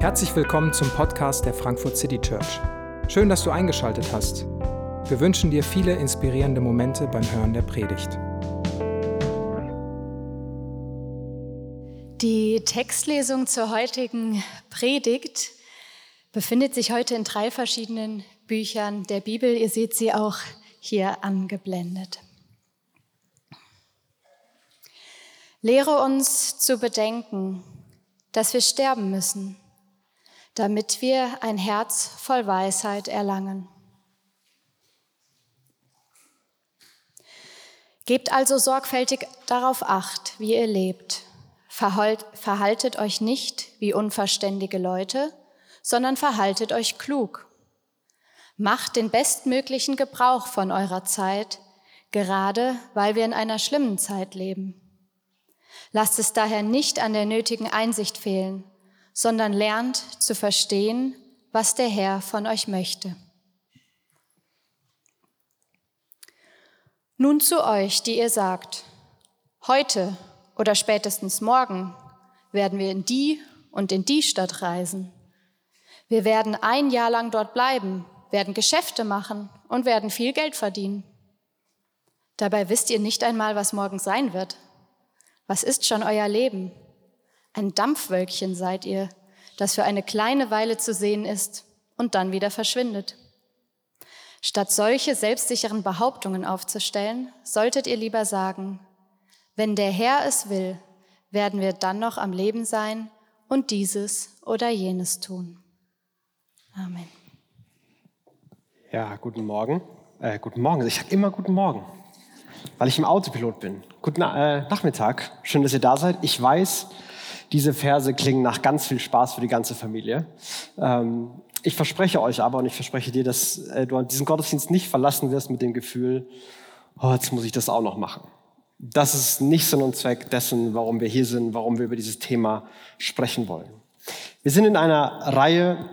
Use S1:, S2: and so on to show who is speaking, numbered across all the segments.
S1: Herzlich willkommen zum Podcast der Frankfurt City Church. Schön, dass du eingeschaltet hast. Wir wünschen dir viele inspirierende Momente beim Hören der Predigt.
S2: Die Textlesung zur heutigen Predigt befindet sich heute in drei verschiedenen Büchern der Bibel. Ihr seht sie auch hier angeblendet. Lehre uns zu bedenken, dass wir sterben müssen, damit wir ein Herz voll Weisheit erlangen. Gebt also sorgfältig darauf acht, wie ihr lebt. Verhaltet euch nicht wie unverständige Leute, sondern verhaltet euch klug. Macht den bestmöglichen Gebrauch von eurer Zeit, gerade weil wir in einer schlimmen Zeit leben. Lasst es daher nicht an der nötigen Einsicht fehlen, sondern lernt zu verstehen, was der Herr von euch möchte. Nun zu euch, die ihr sagt, heute oder spätestens morgen werden wir in die und in die Stadt reisen. Wir werden ein Jahr lang dort bleiben, werden Geschäfte machen und werden viel Geld verdienen. Dabei wisst ihr nicht einmal, was morgen sein wird. Was ist schon euer Leben? Ein Dampfwölkchen seid ihr, das für eine kleine Weile zu sehen ist und dann wieder verschwindet. Statt solche selbstsicheren Behauptungen aufzustellen, solltet ihr lieber sagen, wenn der Herr es will, werden wir dann noch am Leben sein und dieses oder jenes tun. Amen.
S3: Ja, guten Morgen. Äh, guten Morgen. Ich sage immer guten Morgen weil ich im Autopilot bin. Guten äh, Nachmittag, schön, dass ihr da seid. Ich weiß, diese Verse klingen nach ganz viel Spaß für die ganze Familie. Ähm, ich verspreche euch aber und ich verspreche dir, dass äh, du diesen Gottesdienst nicht verlassen wirst mit dem Gefühl, oh, jetzt muss ich das auch noch machen. Das ist nicht Sinn und Zweck dessen, warum wir hier sind, warum wir über dieses Thema sprechen wollen. Wir sind in einer Reihe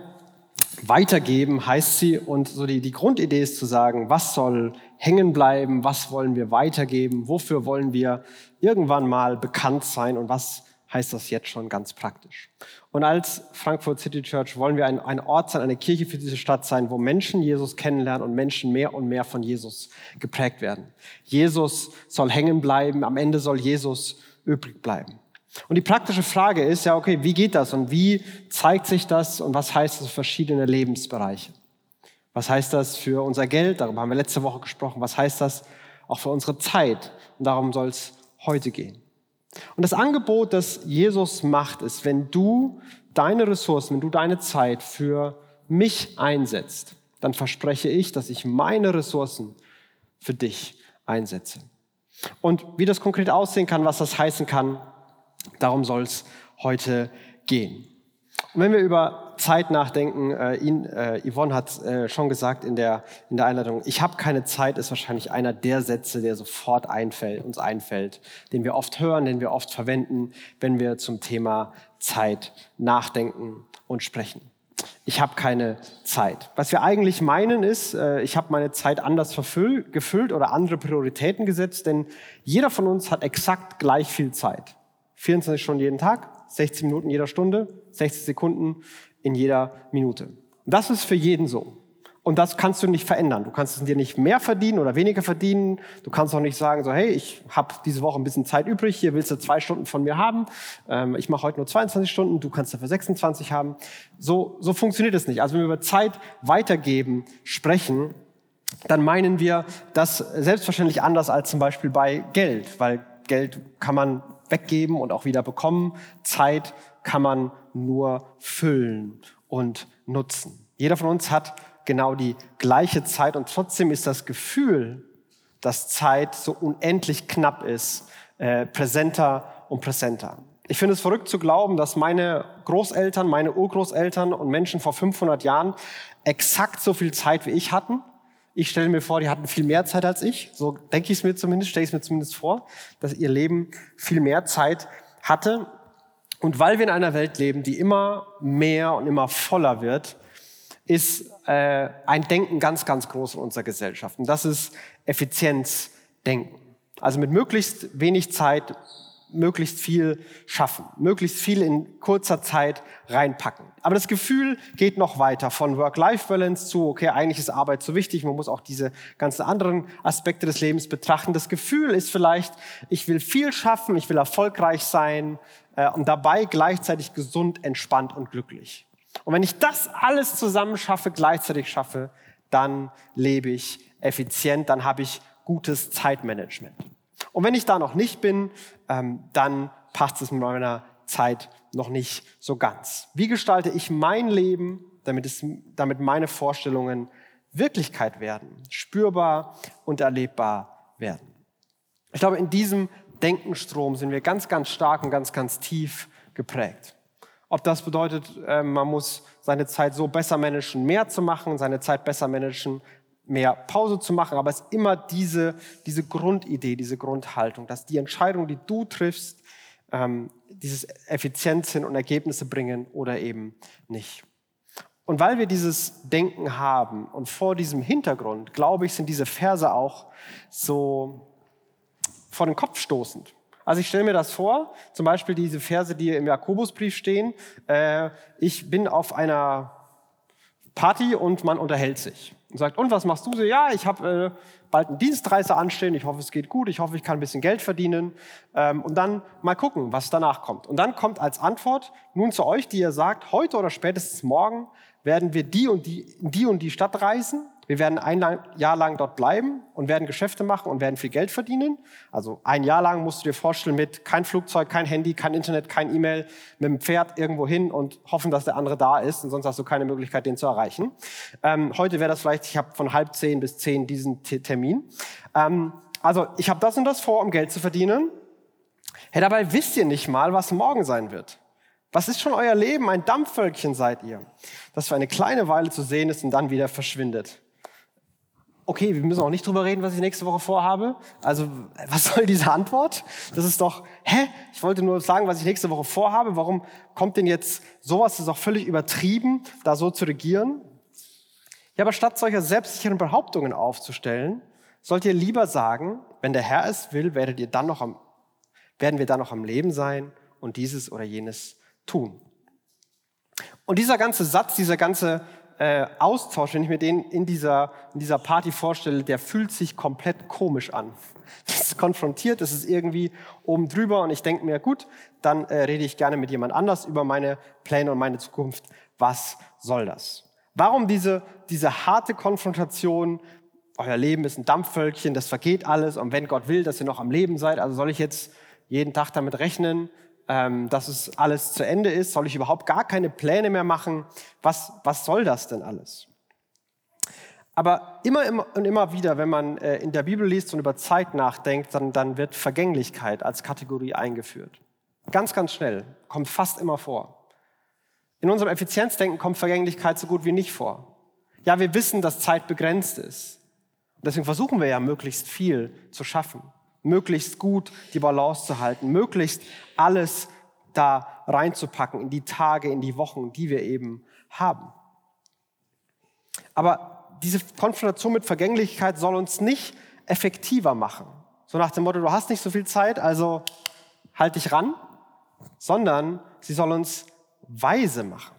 S3: Weitergeben heißt sie und so die, die Grundidee ist zu sagen, was soll hängen bleiben, was wollen wir weitergeben, wofür wollen wir irgendwann mal bekannt sein und was heißt das jetzt schon ganz praktisch. Und als Frankfurt City Church wollen wir ein, ein Ort sein, eine Kirche für diese Stadt sein, wo Menschen Jesus kennenlernen und Menschen mehr und mehr von Jesus geprägt werden. Jesus soll hängen bleiben, am Ende soll Jesus übrig bleiben. Und die praktische Frage ist ja, okay, wie geht das und wie zeigt sich das und was heißt das für verschiedene Lebensbereiche? Was heißt das für unser Geld? Darüber haben wir letzte Woche gesprochen. Was heißt das auch für unsere Zeit? Und darum soll es heute gehen. Und das Angebot, das Jesus macht, ist, wenn du deine Ressourcen, wenn du deine Zeit für mich einsetzt, dann verspreche ich, dass ich meine Ressourcen für dich einsetze. Und wie das konkret aussehen kann, was das heißen kann, Darum soll es heute gehen. Und wenn wir über Zeit nachdenken, äh, ihn, äh, Yvonne hat äh, schon gesagt in der, in der Einleitung, ich habe keine Zeit, ist wahrscheinlich einer der Sätze, der sofort einfällt, uns einfällt, den wir oft hören, den wir oft verwenden, wenn wir zum Thema Zeit nachdenken und sprechen. Ich habe keine Zeit. Was wir eigentlich meinen ist, äh, ich habe meine Zeit anders verfüllt, gefüllt oder andere Prioritäten gesetzt, denn jeder von uns hat exakt gleich viel Zeit. 24 Stunden jeden Tag, 60 Minuten jeder Stunde, 60 Sekunden in jeder Minute. Das ist für jeden so. Und das kannst du nicht verändern. Du kannst es dir nicht mehr verdienen oder weniger verdienen. Du kannst auch nicht sagen, so hey, ich habe diese Woche ein bisschen Zeit übrig, hier willst du zwei Stunden von mir haben. Ähm, ich mache heute nur 22 Stunden, du kannst dafür 26 haben. So, so funktioniert es nicht. Also wenn wir über Zeit weitergeben sprechen, dann meinen wir das selbstverständlich anders als zum Beispiel bei Geld, weil Geld kann man weggeben und auch wieder bekommen. Zeit kann man nur füllen und nutzen. Jeder von uns hat genau die gleiche Zeit und trotzdem ist das Gefühl, dass Zeit so unendlich knapp ist, äh, präsenter und präsenter. Ich finde es verrückt zu glauben, dass meine Großeltern, meine Urgroßeltern und Menschen vor 500 Jahren exakt so viel Zeit wie ich hatten ich stelle mir vor, die hatten viel mehr Zeit als ich. So denke ich es mir zumindest, stelle ich es mir zumindest vor, dass ihr Leben viel mehr Zeit hatte. Und weil wir in einer Welt leben, die immer mehr und immer voller wird, ist äh, ein Denken ganz, ganz groß in unserer Gesellschaft. Und das ist Effizienzdenken. Also mit möglichst wenig Zeit möglichst viel schaffen, möglichst viel in kurzer Zeit reinpacken. Aber das Gefühl geht noch weiter von Work-Life-Balance zu, okay, eigentlich ist Arbeit so wichtig, man muss auch diese ganzen anderen Aspekte des Lebens betrachten. Das Gefühl ist vielleicht, ich will viel schaffen, ich will erfolgreich sein äh, und dabei gleichzeitig gesund, entspannt und glücklich. Und wenn ich das alles zusammen schaffe, gleichzeitig schaffe, dann lebe ich effizient, dann habe ich gutes Zeitmanagement. Und wenn ich da noch nicht bin, ähm, dann passt es mit meiner Zeit noch nicht so ganz. Wie gestalte ich mein Leben, damit, es, damit meine Vorstellungen Wirklichkeit werden, spürbar und erlebbar werden? Ich glaube, in diesem Denkenstrom sind wir ganz, ganz stark und ganz, ganz tief geprägt. Ob das bedeutet, äh, man muss seine Zeit so besser managen, mehr zu machen, seine Zeit besser managen, mehr Pause zu machen, aber es ist immer diese, diese Grundidee, diese Grundhaltung, dass die Entscheidungen, die du triffst, ähm, dieses Effizienz sind und Ergebnisse bringen oder eben nicht. Und weil wir dieses Denken haben und vor diesem Hintergrund, glaube ich, sind diese Verse auch so vor den Kopf stoßend. Also ich stelle mir das vor, zum Beispiel diese Verse, die im Jakobusbrief stehen. Äh, ich bin auf einer Party und man unterhält sich und sagt, und was machst du so? Ja, ich habe äh, bald einen Dienstreise anstehen, ich hoffe, es geht gut, ich hoffe, ich kann ein bisschen Geld verdienen ähm, und dann mal gucken, was danach kommt. Und dann kommt als Antwort nun zu euch, die ihr sagt, heute oder spätestens morgen werden wir die und die, die und die Stadt reisen wir werden ein Jahr lang dort bleiben und werden Geschäfte machen und werden viel Geld verdienen. Also ein Jahr lang musst du dir vorstellen mit kein Flugzeug, kein Handy, kein Internet, kein E-Mail, mit dem Pferd irgendwo hin und hoffen, dass der andere da ist und sonst hast du keine Möglichkeit, den zu erreichen. Ähm, heute wäre das vielleicht, ich habe von halb zehn bis zehn diesen T Termin. Ähm, also ich habe das und das vor, um Geld zu verdienen. Hey, dabei wisst ihr nicht mal, was morgen sein wird. Was ist schon euer Leben? Ein Dampfwölkchen seid ihr, das für eine kleine Weile zu sehen ist und dann wieder verschwindet okay, wir müssen auch nicht drüber reden, was ich nächste Woche vorhabe. Also, was soll diese Antwort? Das ist doch, hä? Ich wollte nur sagen, was ich nächste Woche vorhabe. Warum kommt denn jetzt sowas? Das ist auch völlig übertrieben, da so zu regieren. Ja, aber statt solcher selbstsicheren Behauptungen aufzustellen, sollt ihr lieber sagen, wenn der Herr es will, werdet ihr dann noch am, werden wir dann noch am Leben sein und dieses oder jenes tun. Und dieser ganze Satz, dieser ganze äh, Austausch, wenn ich mir den in dieser, in dieser Party vorstelle, der fühlt sich komplett komisch an. Das ist konfrontiert, das ist irgendwie oben drüber und ich denke mir, gut, dann äh, rede ich gerne mit jemand anders über meine Pläne und meine Zukunft. Was soll das? Warum diese, diese harte Konfrontation? Euer Leben ist ein Dampfwölkchen, das vergeht alles und wenn Gott will, dass ihr noch am Leben seid, also soll ich jetzt jeden Tag damit rechnen, ähm, dass es alles zu Ende ist? Soll ich überhaupt gar keine Pläne mehr machen? Was, was soll das denn alles? Aber immer, immer und immer wieder, wenn man äh, in der Bibel liest und über Zeit nachdenkt, dann, dann wird Vergänglichkeit als Kategorie eingeführt. Ganz, ganz schnell, kommt fast immer vor. In unserem Effizienzdenken kommt Vergänglichkeit so gut wie nicht vor. Ja, wir wissen, dass Zeit begrenzt ist. Deswegen versuchen wir ja möglichst viel zu schaffen möglichst gut die Balance zu halten, möglichst alles da reinzupacken in die Tage, in die Wochen, die wir eben haben. Aber diese Konfrontation mit Vergänglichkeit soll uns nicht effektiver machen. So nach dem Motto, du hast nicht so viel Zeit, also halt dich ran, sondern sie soll uns weise machen.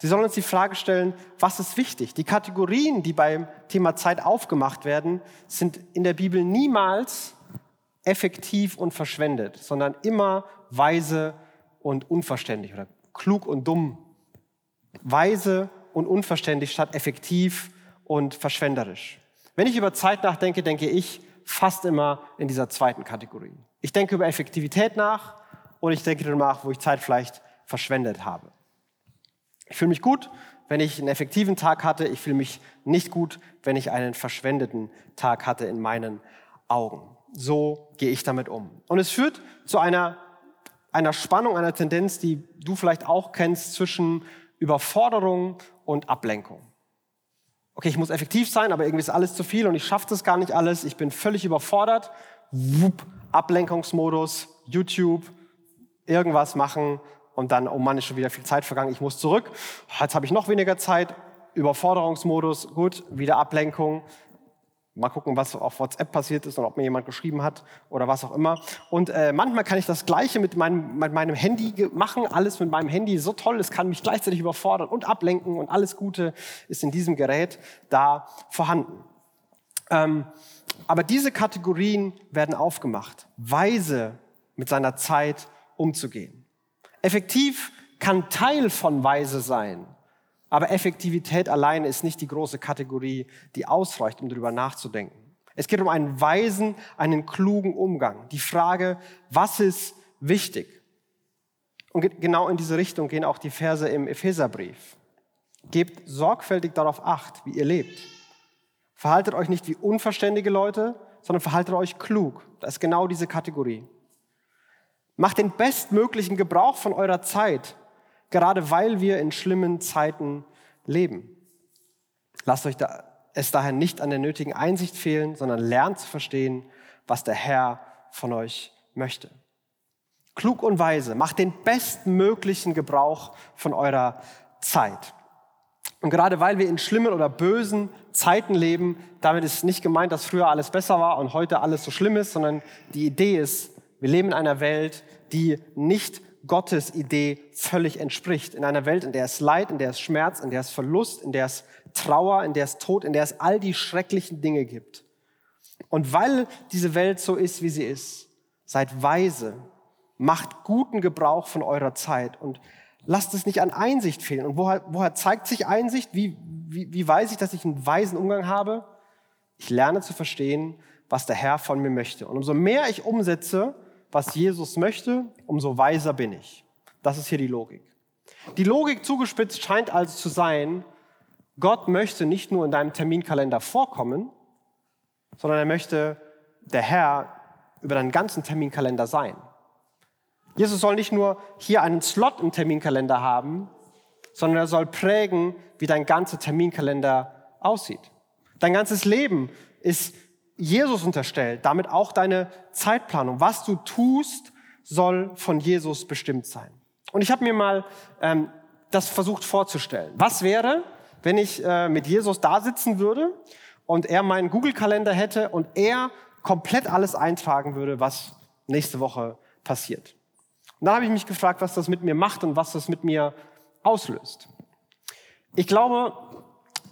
S3: Sie soll uns die Frage stellen, was ist wichtig? Die Kategorien, die beim Thema Zeit aufgemacht werden, sind in der Bibel niemals effektiv und verschwendet, sondern immer weise und unverständlich oder klug und dumm. Weise und unverständlich statt effektiv und verschwenderisch. Wenn ich über Zeit nachdenke, denke ich fast immer in dieser zweiten Kategorie. Ich denke über Effektivität nach und ich denke darüber nach, wo ich Zeit vielleicht verschwendet habe. Ich fühle mich gut, wenn ich einen effektiven Tag hatte. Ich fühle mich nicht gut, wenn ich einen verschwendeten Tag hatte in meinen Augen so gehe ich damit um. Und es führt zu einer, einer Spannung, einer Tendenz, die du vielleicht auch kennst, zwischen Überforderung und Ablenkung. Okay, ich muss effektiv sein, aber irgendwie ist alles zu viel und ich schaffe das gar nicht alles. Ich bin völlig überfordert. Wupp, Ablenkungsmodus, YouTube, irgendwas machen und dann, oh Mann, ist schon wieder viel Zeit vergangen, ich muss zurück. Jetzt habe ich noch weniger Zeit. Überforderungsmodus, gut, wieder Ablenkung Mal gucken, was auf WhatsApp passiert ist und ob mir jemand geschrieben hat oder was auch immer. Und äh, manchmal kann ich das Gleiche mit meinem, mit meinem Handy machen. Alles mit meinem Handy so toll, es kann mich gleichzeitig überfordern und ablenken und alles Gute ist in diesem Gerät da vorhanden. Ähm, aber diese Kategorien werden aufgemacht, weise mit seiner Zeit umzugehen. Effektiv kann Teil von weise sein, aber Effektivität alleine ist nicht die große Kategorie, die ausreicht, um darüber nachzudenken. Es geht um einen weisen, einen klugen Umgang. Die Frage, was ist wichtig? Und genau in diese Richtung gehen auch die Verse im Epheserbrief. Gebt sorgfältig darauf acht, wie ihr lebt. Verhaltet euch nicht wie unverständige Leute, sondern verhaltet euch klug. Das ist genau diese Kategorie. Macht den bestmöglichen Gebrauch von eurer Zeit gerade weil wir in schlimmen Zeiten leben. Lasst euch da, es daher nicht an der nötigen Einsicht fehlen, sondern lernt zu verstehen, was der Herr von euch möchte. Klug und weise, macht den bestmöglichen Gebrauch von eurer Zeit. Und gerade weil wir in schlimmen oder bösen Zeiten leben, damit ist nicht gemeint, dass früher alles besser war und heute alles so schlimm ist, sondern die Idee ist, wir leben in einer Welt, die nicht Gottes Idee völlig entspricht. In einer Welt, in der es Leid, in der es Schmerz, in der es Verlust, in der es Trauer, in der es Tod, in der es all die schrecklichen Dinge gibt. Und weil diese Welt so ist, wie sie ist, seid weise, macht guten Gebrauch von eurer Zeit und lasst es nicht an Einsicht fehlen. Und woher, woher zeigt sich Einsicht? Wie, wie, wie weiß ich, dass ich einen weisen Umgang habe? Ich lerne zu verstehen, was der Herr von mir möchte. Und umso mehr ich umsetze, was Jesus möchte, umso weiser bin ich. Das ist hier die Logik. Die Logik zugespitzt scheint also zu sein, Gott möchte nicht nur in deinem Terminkalender vorkommen, sondern er möchte der Herr über deinen ganzen Terminkalender sein. Jesus soll nicht nur hier einen Slot im Terminkalender haben, sondern er soll prägen, wie dein ganzer Terminkalender aussieht. Dein ganzes Leben ist Jesus unterstellt, damit auch deine Zeitplanung. Was du tust, soll von Jesus bestimmt sein. Und ich habe mir mal ähm, das versucht vorzustellen. Was wäre, wenn ich äh, mit Jesus da sitzen würde und er meinen Google-Kalender hätte und er komplett alles eintragen würde, was nächste Woche passiert. Und dann habe ich mich gefragt, was das mit mir macht und was das mit mir auslöst. Ich glaube,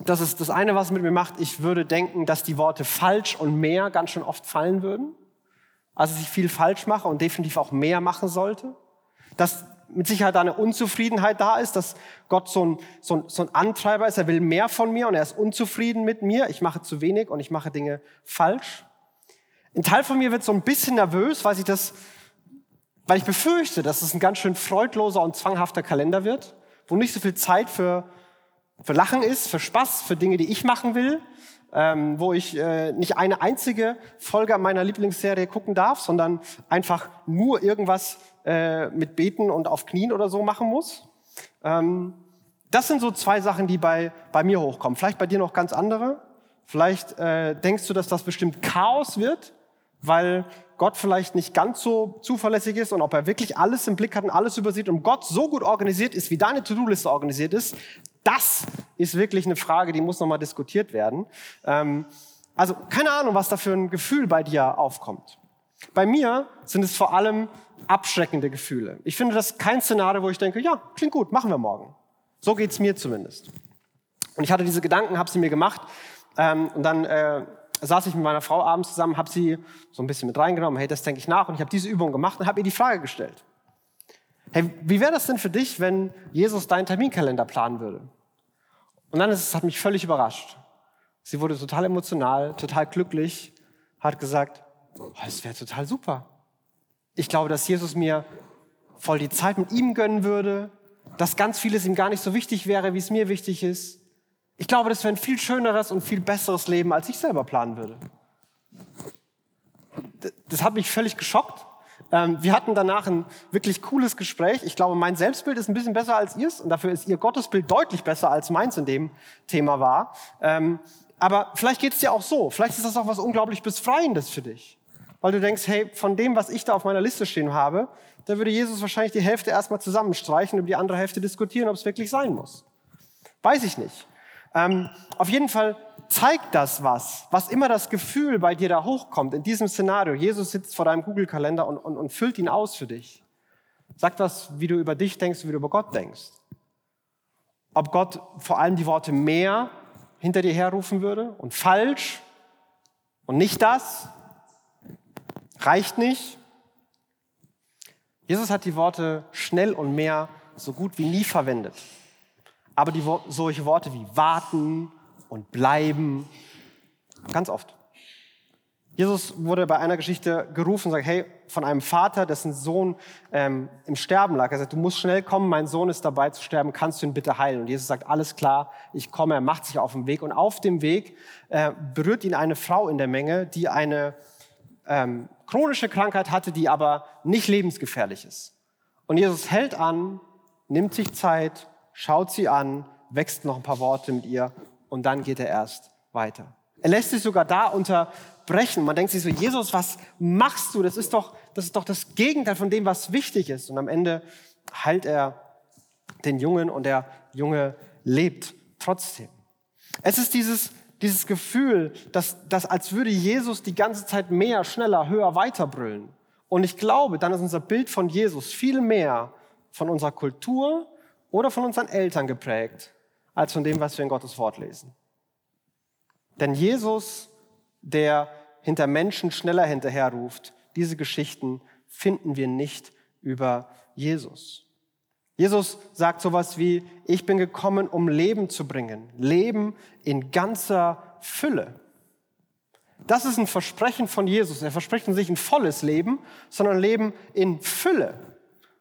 S3: das ist das eine, was mit mir macht. Ich würde denken, dass die Worte falsch und mehr ganz schön oft fallen würden. Also, dass ich viel falsch mache und definitiv auch mehr machen sollte. Dass mit Sicherheit eine Unzufriedenheit da ist, dass Gott so ein, so, ein, so ein Antreiber ist. Er will mehr von mir und er ist unzufrieden mit mir. Ich mache zu wenig und ich mache Dinge falsch. Ein Teil von mir wird so ein bisschen nervös, weil ich das, weil ich befürchte, dass es ein ganz schön freudloser und zwanghafter Kalender wird, wo nicht so viel Zeit für für Lachen ist, für Spaß, für Dinge, die ich machen will, ähm, wo ich äh, nicht eine einzige Folge meiner Lieblingsserie gucken darf, sondern einfach nur irgendwas äh, mit Beten und auf Knien oder so machen muss. Ähm, das sind so zwei Sachen, die bei, bei mir hochkommen. Vielleicht bei dir noch ganz andere. Vielleicht äh, denkst du, dass das bestimmt Chaos wird, weil Gott vielleicht nicht ganz so zuverlässig ist und ob er wirklich alles im Blick hat und alles übersieht und Gott so gut organisiert ist, wie deine To-Do-Liste organisiert ist, das ist wirklich eine Frage, die muss nochmal diskutiert werden. Ähm, also keine Ahnung, was da für ein Gefühl bei dir aufkommt. Bei mir sind es vor allem abschreckende Gefühle. Ich finde das kein Szenario, wo ich denke, ja, klingt gut, machen wir morgen. So geht's mir zumindest. Und ich hatte diese Gedanken, habe sie mir gemacht ähm, und dann äh, saß ich mit meiner Frau abends zusammen, habe sie so ein bisschen mit reingenommen, hey, das denke ich nach und ich habe diese Übung gemacht und habe ihr die Frage gestellt. Hey, wie wäre das denn für dich, wenn Jesus deinen Terminkalender planen würde? Und dann ist es, hat mich völlig überrascht. Sie wurde total emotional, total glücklich, hat gesagt, oh, es wäre total super. Ich glaube, dass Jesus mir voll die Zeit mit ihm gönnen würde, dass ganz vieles ihm gar nicht so wichtig wäre, wie es mir wichtig ist. Ich glaube, das wäre ein viel schöneres und viel besseres Leben, als ich selber planen würde. Das hat mich völlig geschockt. Ähm, wir hatten danach ein wirklich cooles Gespräch. Ich glaube, mein Selbstbild ist ein bisschen besser als ihrs und dafür ist ihr Gottesbild deutlich besser als meins in dem Thema war. Ähm, aber vielleicht geht es dir auch so. Vielleicht ist das auch was unglaublich Befreiendes für dich. Weil du denkst, hey, von dem, was ich da auf meiner Liste stehen habe, da würde Jesus wahrscheinlich die Hälfte erstmal zusammenstreichen und die andere Hälfte diskutieren, ob es wirklich sein muss. Weiß ich nicht. Ähm, auf jeden Fall zeigt das was, was immer das Gefühl bei dir da hochkommt, in diesem Szenario. Jesus sitzt vor deinem Google-Kalender und, und, und füllt ihn aus für dich. Sagt was, wie du über dich denkst, wie du über Gott denkst. Ob Gott vor allem die Worte mehr hinter dir herrufen würde und falsch und nicht das, reicht nicht. Jesus hat die Worte schnell und mehr so gut wie nie verwendet. Aber die, solche Worte wie warten und bleiben, ganz oft. Jesus wurde bei einer Geschichte gerufen und sagt, hey, von einem Vater, dessen Sohn ähm, im Sterben lag. Er sagt, du musst schnell kommen, mein Sohn ist dabei zu sterben, kannst du ihn bitte heilen? Und Jesus sagt, alles klar, ich komme. Er macht sich auf den Weg und auf dem Weg äh, berührt ihn eine Frau in der Menge, die eine ähm, chronische Krankheit hatte, die aber nicht lebensgefährlich ist. Und Jesus hält an, nimmt sich Zeit, schaut sie an, wächst noch ein paar Worte mit ihr und dann geht er erst weiter. Er lässt sich sogar da unterbrechen. Man denkt sich so, Jesus, was machst du? Das ist doch das, ist doch das Gegenteil von dem, was wichtig ist. Und am Ende heilt er den Jungen und der Junge lebt trotzdem. Es ist dieses, dieses Gefühl, dass, dass als würde Jesus die ganze Zeit mehr, schneller, höher weiterbrüllen. Und ich glaube, dann ist unser Bild von Jesus viel mehr von unserer Kultur oder von unseren Eltern geprägt, als von dem, was wir in Gottes Wort lesen. Denn Jesus, der hinter Menschen schneller hinterherruft, diese Geschichten finden wir nicht über Jesus. Jesus sagt sowas wie, ich bin gekommen, um Leben zu bringen. Leben in ganzer Fülle. Das ist ein Versprechen von Jesus. Er verspricht nicht ein volles Leben, sondern Leben in Fülle,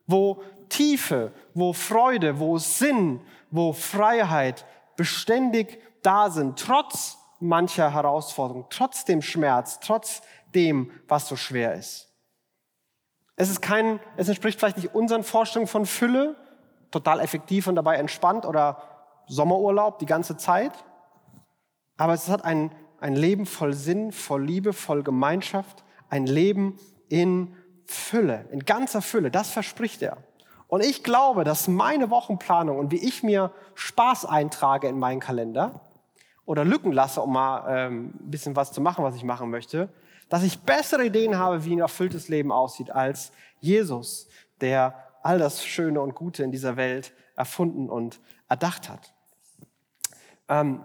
S3: wo Tiefe, wo Freude, wo Sinn, wo Freiheit beständig da sind, trotz mancher Herausforderung, trotz dem Schmerz, trotz dem, was so schwer ist. Es ist kein, es entspricht vielleicht nicht unseren Vorstellungen von Fülle, total effektiv und dabei entspannt oder Sommerurlaub die ganze Zeit. Aber es hat ein, ein Leben voll Sinn, voll Liebe, voll Gemeinschaft, ein Leben in Fülle, in ganzer Fülle. Das verspricht er. Und ich glaube, dass meine Wochenplanung und wie ich mir Spaß eintrage in meinen Kalender, oder Lücken lasse, um mal ähm, ein bisschen was zu machen, was ich machen möchte, dass ich bessere Ideen habe, wie ein erfülltes Leben aussieht, als Jesus, der all das Schöne und Gute in dieser Welt erfunden und erdacht hat. Ähm,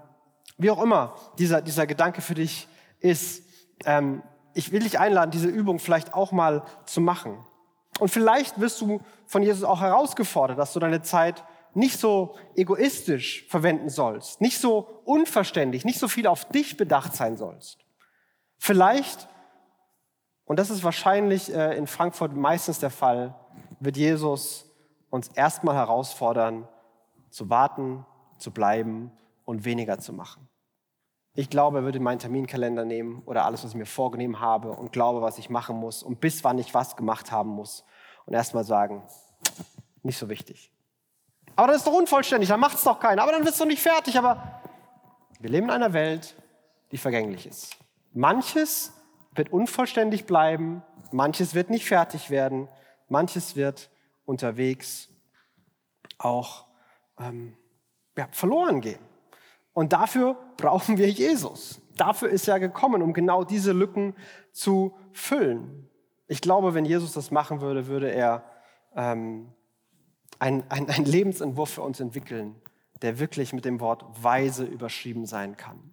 S3: wie auch immer dieser, dieser Gedanke für dich ist, ähm, ich will dich einladen, diese Übung vielleicht auch mal zu machen. Und vielleicht wirst du von Jesus auch herausgefordert, dass du deine Zeit nicht so egoistisch verwenden sollst, nicht so unverständlich, nicht so viel auf dich bedacht sein sollst. Vielleicht, und das ist wahrscheinlich äh, in Frankfurt meistens der Fall, wird Jesus uns erstmal herausfordern, zu warten, zu bleiben und weniger zu machen. Ich glaube, er würde meinen Terminkalender nehmen oder alles, was ich mir vorgenommen habe und glaube, was ich machen muss und bis wann ich was gemacht haben muss und erstmal sagen, nicht so wichtig. Aber das ist doch unvollständig, dann macht es doch keiner. Aber dann wirst du nicht fertig. Aber wir leben in einer Welt, die vergänglich ist. Manches wird unvollständig bleiben, manches wird nicht fertig werden, manches wird unterwegs auch ähm, ja, verloren gehen. Und dafür brauchen wir Jesus. Dafür ist er gekommen, um genau diese Lücken zu füllen. Ich glaube, wenn Jesus das machen würde, würde er ähm, ein, ein, ein Lebensentwurf für uns entwickeln, der wirklich mit dem Wort weise überschrieben sein kann.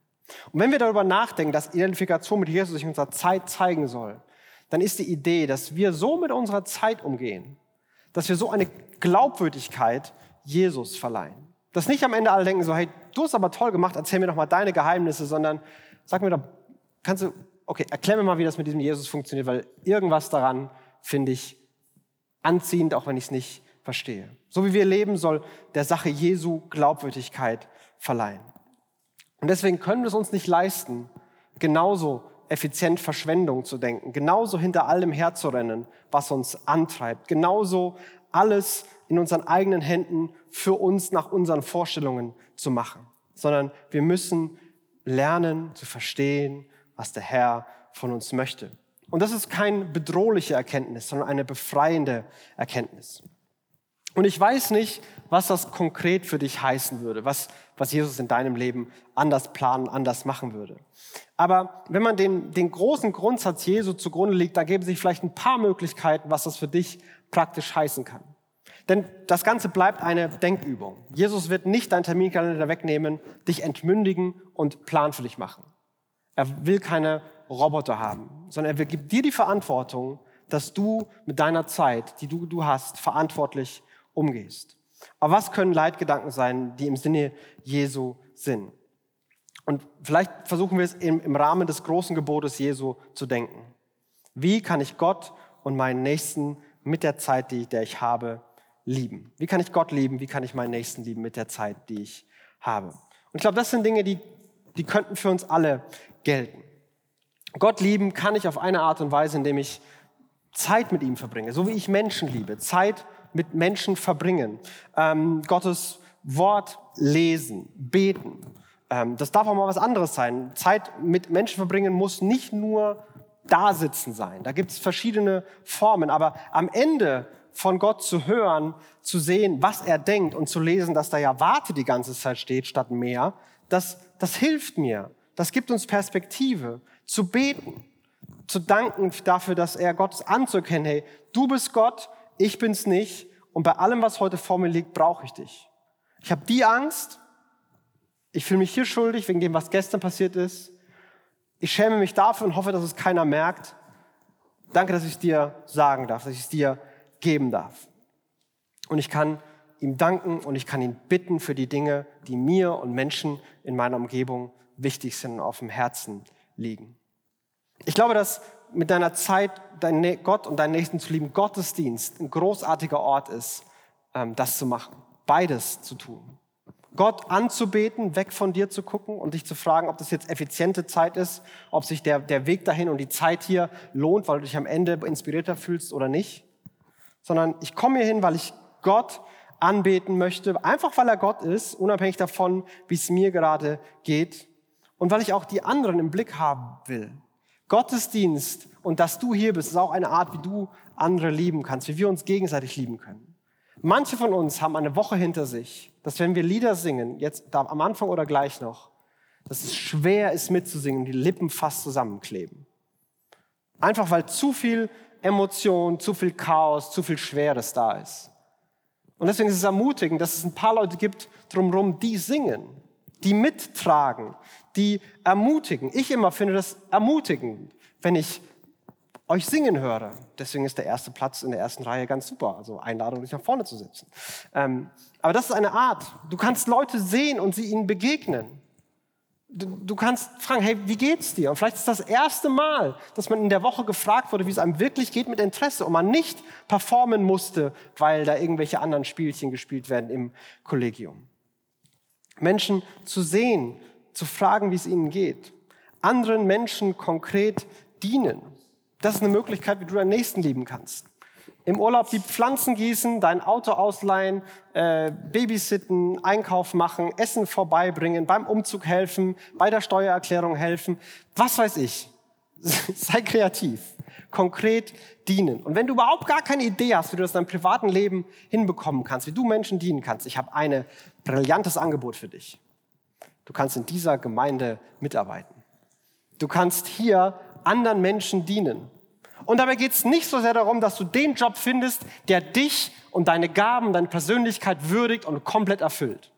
S3: Und wenn wir darüber nachdenken, dass Identifikation mit Jesus sich in unserer Zeit zeigen soll, dann ist die Idee, dass wir so mit unserer Zeit umgehen, dass wir so eine Glaubwürdigkeit Jesus verleihen. Dass nicht am Ende alle denken so, hey, du hast aber toll gemacht, erzähl mir doch mal deine Geheimnisse, sondern sag mir doch, kannst du, okay, erklär mir mal, wie das mit diesem Jesus funktioniert, weil irgendwas daran finde ich anziehend, auch wenn ich es nicht verstehe. So wie wir leben, soll der Sache Jesu Glaubwürdigkeit verleihen. Und deswegen können wir es uns nicht leisten, genauso effizient Verschwendung zu denken, genauso hinter allem herzurennen, was uns antreibt, genauso alles in unseren eigenen Händen für uns nach unseren Vorstellungen zu machen, sondern wir müssen lernen zu verstehen, was der Herr von uns möchte. Und das ist keine bedrohliche Erkenntnis, sondern eine befreiende Erkenntnis. Und ich weiß nicht, was das konkret für dich heißen würde, was, was Jesus in deinem Leben anders planen, anders machen würde. Aber wenn man den, den großen Grundsatz Jesu zugrunde liegt, da geben sich vielleicht ein paar Möglichkeiten, was das für dich praktisch heißen kann. Denn das Ganze bleibt eine Denkübung. Jesus wird nicht deinen Terminkalender wegnehmen, dich entmündigen und Plan für dich machen. Er will keine Roboter haben, sondern er gibt dir die Verantwortung, dass du mit deiner Zeit, die du, du hast, verantwortlich umgehst. Aber was können Leitgedanken sein, die im Sinne Jesu sind? Und vielleicht versuchen wir es im, im Rahmen des großen Gebotes Jesu zu denken. Wie kann ich Gott und meinen Nächsten mit der Zeit, die der ich habe, lieben? Wie kann ich Gott lieben? Wie kann ich meinen Nächsten lieben mit der Zeit, die ich habe? Und ich glaube, das sind Dinge, die, die könnten für uns alle gelten. Gott lieben kann ich auf eine Art und Weise, indem ich Zeit mit ihm verbringe, so wie ich Menschen liebe. Zeit mit Menschen verbringen. Ähm, Gottes Wort lesen, beten. Ähm, das darf auch mal was anderes sein. Zeit mit Menschen verbringen muss nicht nur da sitzen sein. Da gibt es verschiedene Formen. Aber am Ende von Gott zu hören, zu sehen, was er denkt und zu lesen, dass da ja Warte die ganze Zeit steht statt mehr, das, das hilft mir. Das gibt uns Perspektive. Zu beten, zu danken dafür, dass er Gottes anzuerkennen, hey, du bist Gott, ich bin's nicht und bei allem, was heute vor mir liegt, brauche ich dich. Ich habe die Angst, ich fühle mich hier schuldig wegen dem, was gestern passiert ist. Ich schäme mich dafür und hoffe, dass es keiner merkt. Danke, dass ich dir sagen darf, dass ich es dir geben darf. Und ich kann ihm danken und ich kann ihn bitten für die Dinge, die mir und Menschen in meiner Umgebung wichtig sind und auf dem Herzen liegen. Ich glaube, dass mit deiner Zeit dein Gott und deinen Nächsten zu lieben, Gottesdienst ein großartiger Ort ist, ähm, das zu machen, beides zu tun. Gott anzubeten, weg von dir zu gucken und dich zu fragen, ob das jetzt effiziente Zeit ist, ob sich der, der Weg dahin und die Zeit hier lohnt, weil du dich am Ende inspirierter fühlst oder nicht. Sondern ich komme hier hin, weil ich Gott anbeten möchte, einfach weil er Gott ist, unabhängig davon, wie es mir gerade geht. Und weil ich auch die anderen im Blick haben will. Gottesdienst und dass du hier bist, ist auch eine Art, wie du andere lieben kannst, wie wir uns gegenseitig lieben können. Manche von uns haben eine Woche hinter sich, dass wenn wir Lieder singen, jetzt am Anfang oder gleich noch, dass es schwer ist mitzusingen, die Lippen fast zusammenkleben. Einfach weil zu viel Emotion, zu viel Chaos, zu viel Schweres da ist. Und deswegen ist es ermutigend, dass es ein paar Leute gibt drumherum, die singen, die mittragen, die ermutigen. Ich immer finde das ermutigend, wenn ich euch singen höre. Deswegen ist der erste Platz in der ersten Reihe ganz super. Also Einladung, dich nach vorne zu setzen. Ähm, aber das ist eine Art. Du kannst Leute sehen und sie ihnen begegnen. Du, kannst fragen, hey, wie geht's dir? Und vielleicht ist das erste Mal, dass man in der Woche gefragt wurde, wie es einem wirklich geht mit Interesse und man nicht performen musste, weil da irgendwelche anderen Spielchen gespielt werden im Kollegium. Menschen zu sehen zu fragen, wie es ihnen geht. Anderen Menschen konkret dienen. Das ist eine Möglichkeit, wie du deinen Nächsten lieben kannst. Im Urlaub die Pflanzen gießen, dein Auto ausleihen, äh, babysitten, Einkauf machen, Essen vorbeibringen, beim Umzug helfen, bei der Steuererklärung helfen. Was weiß ich. Sei kreativ. Konkret dienen. Und wenn du überhaupt gar keine Idee hast, wie du das in deinem privaten Leben hinbekommen kannst, wie du Menschen dienen kannst, ich habe ein brillantes Angebot für dich. Du kannst in dieser Gemeinde mitarbeiten. Du kannst hier anderen Menschen dienen. Und dabei geht es nicht so sehr darum, dass du den Job findest, der dich und deine Gaben, deine Persönlichkeit würdigt und komplett erfüllt.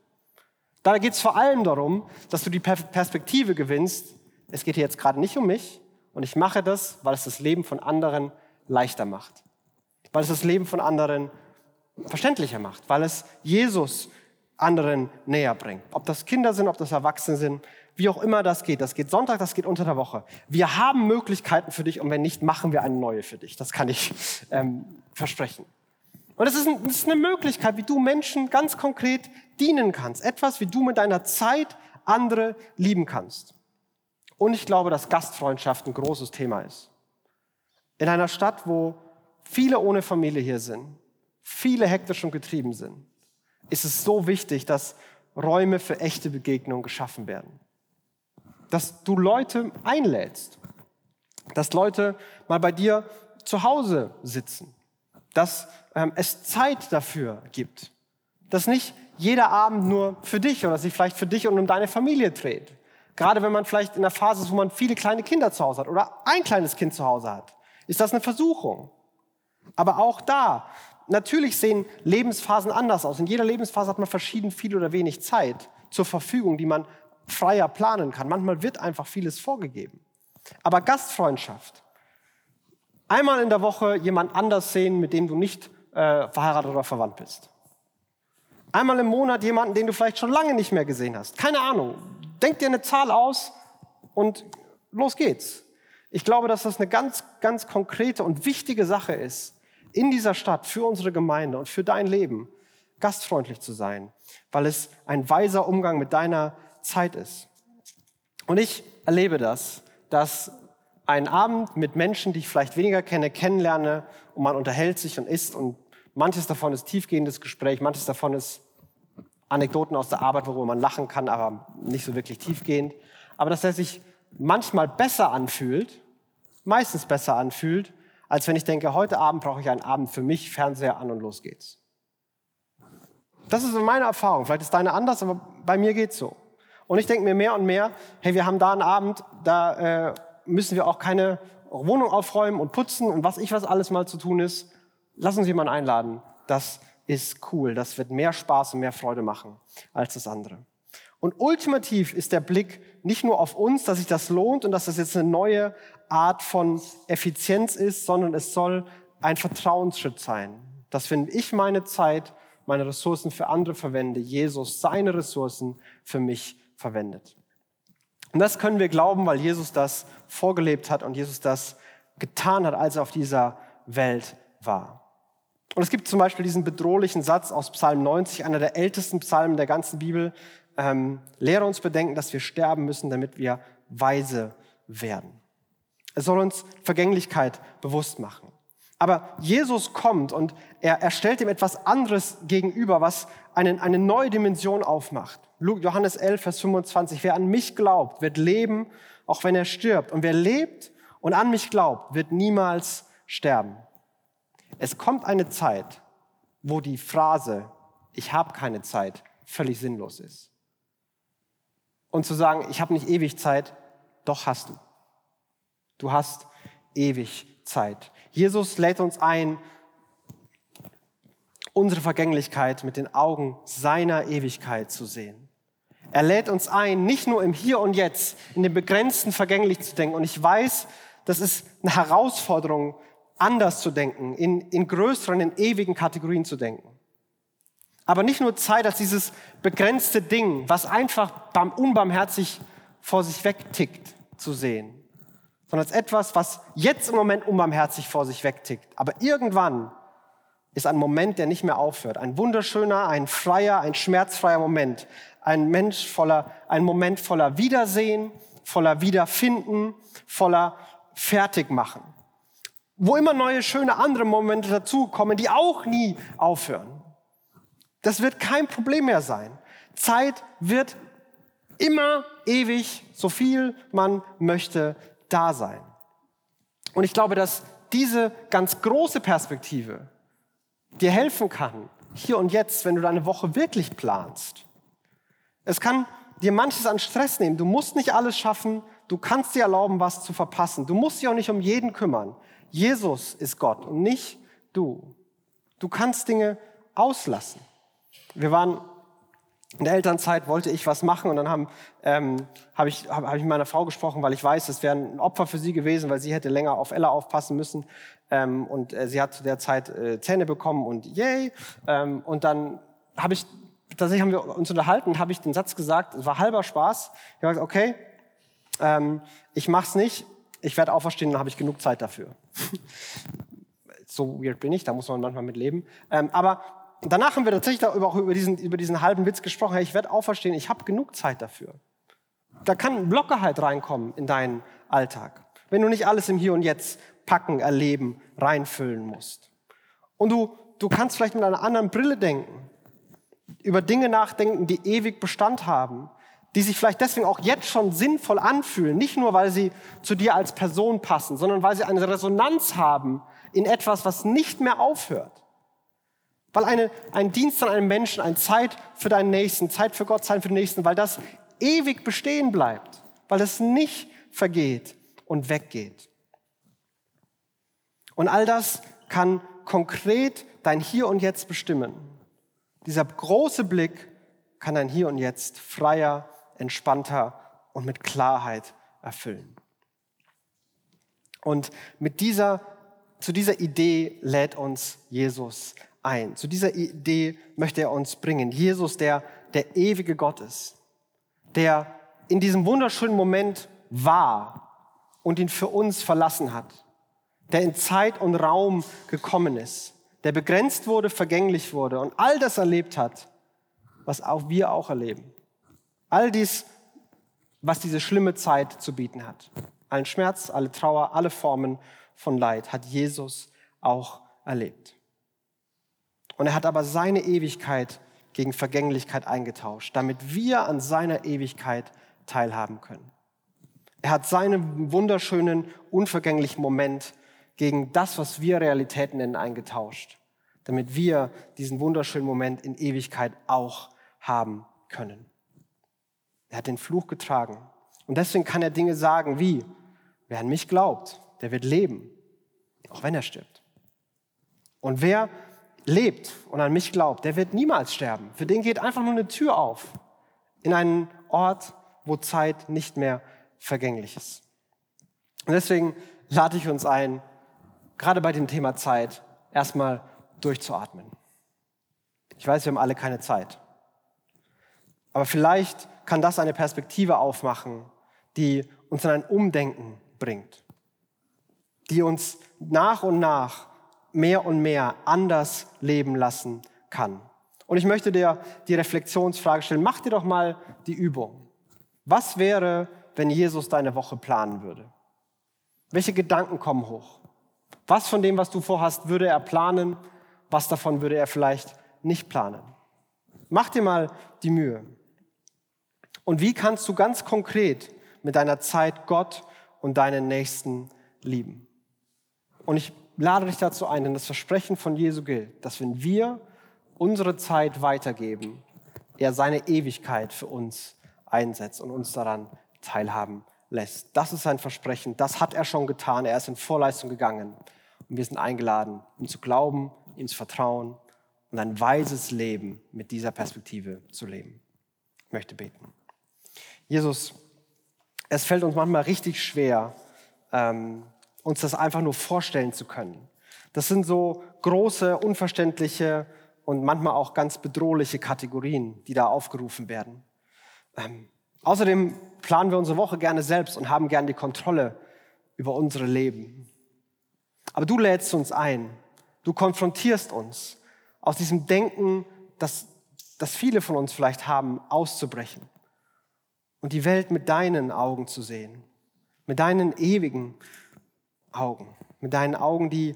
S3: Dabei geht es vor allem darum, dass du die Perspektive gewinnst, es geht hier jetzt gerade nicht um mich und ich mache das, weil es das Leben von anderen leichter macht. Weil es das Leben von anderen verständlicher macht, weil es Jesus anderen näher bringt. Ob das Kinder sind, ob das Erwachsene sind, wie auch immer das geht. Das geht Sonntag, das geht unter der Woche. Wir haben Möglichkeiten für dich und wenn nicht, machen wir eine neue für dich. Das kann ich ähm, versprechen. Und es ist, ein, ist eine Möglichkeit, wie du Menschen ganz konkret dienen kannst. Etwas, wie du mit deiner Zeit andere lieben kannst. Und ich glaube, dass Gastfreundschaft ein großes Thema ist. In einer Stadt, wo viele ohne Familie hier sind, viele hektisch und getrieben sind, ist es so wichtig, dass Räume für echte Begegnungen geschaffen werden. Dass du Leute einlädst. Dass Leute mal bei dir zu Hause sitzen. dass ähm, es Zeit dafür gibt. Dass nicht jeder Abend nur für dich oder sich vielleicht für dich und um deine Familie dreht. Gerade wenn man vielleicht in der Phase ist, wo man viele kleine Kinder zu Hause hat oder ein kleines Kind zu Hause hat, ist das eine Versuchung. Aber auch da, natürlich sehen Lebensphasen anders aus. In jeder Lebensphase hat man verschieden viel oder wenig Zeit zur Verfügung, die man freier planen kann. Manchmal wird einfach vieles vorgegeben. Aber Gastfreundschaft, einmal in der Woche jemand anders sehen, mit dem du nicht äh, verheiratet oder verwandt bist. Einmal im Monat jemanden, den du vielleicht schon lange nicht mehr gesehen hast. Keine Ahnung. Denk dir eine Zahl aus und los geht's. Ich glaube, dass das eine ganz, ganz konkrete und wichtige Sache ist, in dieser Stadt, für unsere Gemeinde und für dein Leben, gastfreundlich zu sein, weil es ein weiser Umgang mit deiner Zeit ist. Und ich erlebe das, dass ein Abend mit Menschen, die ich vielleicht weniger kenne, kennenlerne und man unterhält sich und isst und manches davon ist tiefgehendes Gespräch, manches davon ist Anekdoten aus der Arbeit, worüber man lachen kann, aber nicht so wirklich tiefgehend. Aber dass er sich manchmal besser anfühlt, meistens besser anfühlt, als wenn ich denke, heute Abend brauche ich einen Abend für mich, Fernseher an und los geht's. Das ist meine Erfahrung. Vielleicht ist deine anders, aber bei mir geht's so. Und ich denke mir mehr und mehr, hey, wir haben da einen Abend, da äh, müssen wir auch keine Wohnung aufräumen und putzen und was ich was alles mal zu tun ist. Lass uns jemanden einladen. Das ist cool. Das wird mehr Spaß und mehr Freude machen als das andere. Und ultimativ ist der Blick nicht nur auf uns, dass sich das lohnt und dass das jetzt eine neue Art von Effizienz ist, sondern es soll ein Vertrauensschritt sein. Dass wenn ich meine Zeit, meine Ressourcen für andere verwende, Jesus seine Ressourcen für mich verwendet. Und das können wir glauben, weil Jesus das vorgelebt hat und Jesus das getan hat, als er auf dieser Welt war. Und es gibt zum Beispiel diesen bedrohlichen Satz aus Psalm 90, einer der ältesten Psalmen der ganzen Bibel. Ähm, lehre uns bedenken, dass wir sterben müssen, damit wir weise werden. Es soll uns Vergänglichkeit bewusst machen. Aber Jesus kommt und er, er stellt ihm etwas anderes gegenüber, was eine, eine neue Dimension aufmacht. Johannes 11, Vers 25. Wer an mich glaubt, wird leben, auch wenn er stirbt. Und wer lebt und an mich glaubt, wird niemals sterben. Es kommt eine Zeit, wo die Phrase, ich habe keine Zeit, völlig sinnlos ist. Und zu sagen, ich habe nicht ewig Zeit, doch hast du. Du hast ewig Zeit. Jesus lädt uns ein, unsere Vergänglichkeit mit den Augen seiner Ewigkeit zu sehen. Er lädt uns ein, nicht nur im Hier und Jetzt, in dem Begrenzten vergänglich zu denken. Und ich weiß, das ist eine Herausforderung, anders zu denken, in, in größeren, in ewigen Kategorien zu denken. Aber nicht nur Zeit als dieses begrenzte Ding, was einfach unbarmherzig vor sich wegtickt, zu sehen, sondern als etwas, was jetzt im Moment unbarmherzig vor sich wegtickt. Aber irgendwann ist ein Moment, der nicht mehr aufhört. Ein wunderschöner, ein freier, ein schmerzfreier Moment. Ein Mensch voller, ein Moment voller Wiedersehen, voller Wiederfinden, voller Fertigmachen. Wo immer neue, schöne andere Momente dazukommen, die auch nie aufhören. Das wird kein Problem mehr sein. Zeit wird immer ewig, so viel man möchte, da sein. Und ich glaube, dass diese ganz große Perspektive dir helfen kann, hier und jetzt, wenn du deine Woche wirklich planst. Es kann dir manches an Stress nehmen. Du musst nicht alles schaffen. Du kannst dir erlauben, was zu verpassen. Du musst dich auch nicht um jeden kümmern. Jesus ist Gott und nicht du. Du kannst Dinge auslassen. Wir waren in der Elternzeit wollte ich was machen und dann haben, ähm, habe ich, hab, hab ich mit meiner Frau gesprochen, weil ich weiß, es wäre ein Opfer für sie gewesen, weil sie hätte länger auf Ella aufpassen müssen. Ähm, und äh, sie hat zu der Zeit äh, Zähne bekommen und yay. Ähm, und dann habe ich, tatsächlich haben wir uns unterhalten, habe ich den Satz gesagt, es war halber Spaß. Ich habe gesagt, okay, ähm, ich mach's nicht, ich werde auferstehen, dann habe ich genug Zeit dafür. so weird bin ich, da muss man manchmal mit leben. Ähm, aber danach haben wir tatsächlich auch über diesen, über diesen halben Witz gesprochen. Hey, ich werde auferstehen, ich habe genug Zeit dafür. Da kann Lockerheit reinkommen in deinen Alltag. Wenn du nicht alles im Hier und Jetzt packen, erleben, reinfüllen musst. Und du, du kannst vielleicht mit einer anderen Brille denken, über Dinge nachdenken, die ewig Bestand haben, die sich vielleicht deswegen auch jetzt schon sinnvoll anfühlen, nicht nur weil sie zu dir als Person passen, sondern weil sie eine Resonanz haben in etwas, was nicht mehr aufhört. Weil eine, ein Dienst an einem Menschen, eine Zeit für deinen Nächsten, Zeit für Gott sein für den Nächsten, weil das ewig bestehen bleibt, weil es nicht vergeht und weggeht. Und all das kann konkret dein Hier und Jetzt bestimmen. Dieser große Blick kann dein Hier und Jetzt freier, entspannter und mit Klarheit erfüllen. Und mit dieser, zu dieser Idee lädt uns Jesus ein. Zu dieser Idee möchte er uns bringen. Jesus, der der ewige Gott ist, der in diesem wunderschönen Moment war und ihn für uns verlassen hat, der in Zeit und Raum gekommen ist, der begrenzt wurde, vergänglich wurde und all das erlebt hat, was auch wir auch erleben. All dies, was diese schlimme Zeit zu bieten hat. Allen Schmerz, alle Trauer, alle Formen von Leid hat Jesus auch erlebt. Und er hat aber seine Ewigkeit gegen Vergänglichkeit eingetauscht, damit wir an seiner Ewigkeit teilhaben können. Er hat seinen wunderschönen, unvergänglichen Moment gegen das, was wir Realität nennen, eingetauscht, damit wir diesen wunderschönen Moment in Ewigkeit auch haben können. Er hat den Fluch getragen. Und deswegen kann er Dinge sagen wie, wer an mich glaubt, der wird leben, auch wenn er stirbt. Und wer lebt und an mich glaubt, der wird niemals sterben. Für den geht einfach nur eine Tür auf in einen Ort, wo Zeit nicht mehr vergänglich ist. Und deswegen lade ich uns ein, gerade bei dem Thema Zeit erstmal durchzuatmen. Ich weiß, wir haben alle keine Zeit. Aber vielleicht kann das eine Perspektive aufmachen, die uns in ein Umdenken bringt, die uns nach und nach mehr und mehr anders leben lassen kann. Und ich möchte dir die Reflexionsfrage stellen, mach dir doch mal die Übung. Was wäre, wenn Jesus deine Woche planen würde? Welche Gedanken kommen hoch? Was von dem, was du vorhast, würde er planen? Was davon würde er vielleicht nicht planen? Mach dir mal die Mühe. Und wie kannst du ganz konkret mit deiner Zeit Gott und deinen Nächsten lieben? Und ich lade dich dazu ein, denn das Versprechen von Jesu gilt, dass wenn wir unsere Zeit weitergeben, er seine Ewigkeit für uns einsetzt und uns daran teilhaben lässt. Das ist sein Versprechen, das hat er schon getan, er ist in Vorleistung gegangen und wir sind eingeladen, ihm zu glauben, ihm zu vertrauen und ein weises Leben mit dieser Perspektive zu leben. Ich möchte beten. Jesus, es fällt uns manchmal richtig schwer, ähm, uns das einfach nur vorstellen zu können. Das sind so große, unverständliche und manchmal auch ganz bedrohliche Kategorien, die da aufgerufen werden. Ähm, außerdem planen wir unsere Woche gerne selbst und haben gerne die Kontrolle über unsere Leben. Aber du lädst uns ein, du konfrontierst uns aus diesem Denken, das, das viele von uns vielleicht haben, auszubrechen und die Welt mit deinen Augen zu sehen, mit deinen ewigen, Augen, mit deinen Augen, die,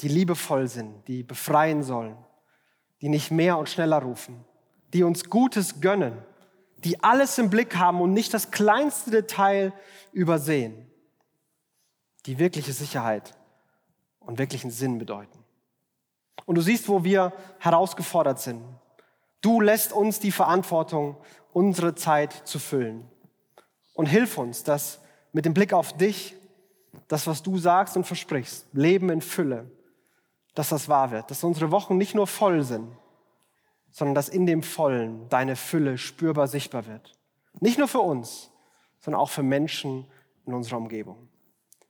S3: die liebevoll sind, die befreien sollen, die nicht mehr und schneller rufen, die uns Gutes gönnen, die alles im Blick haben und nicht das kleinste Detail übersehen, die wirkliche Sicherheit und wirklichen Sinn bedeuten. Und du siehst, wo wir herausgefordert sind. Du lässt uns die Verantwortung, unsere Zeit zu füllen. Und hilf uns, dass mit dem Blick auf dich das, was du sagst und versprichst, Leben in Fülle, dass das wahr wird, dass unsere Wochen nicht nur voll sind, sondern dass in dem Vollen deine Fülle spürbar sichtbar wird. Nicht nur für uns, sondern auch für Menschen in unserer Umgebung.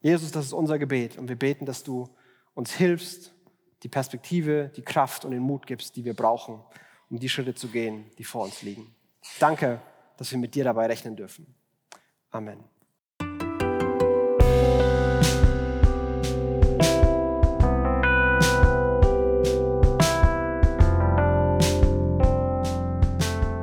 S3: Jesus, das ist unser Gebet und wir beten, dass du uns hilfst, die Perspektive, die Kraft und den Mut gibst, die wir brauchen, um die Schritte zu gehen, die vor uns liegen. Danke, dass wir mit dir dabei rechnen dürfen. Amen.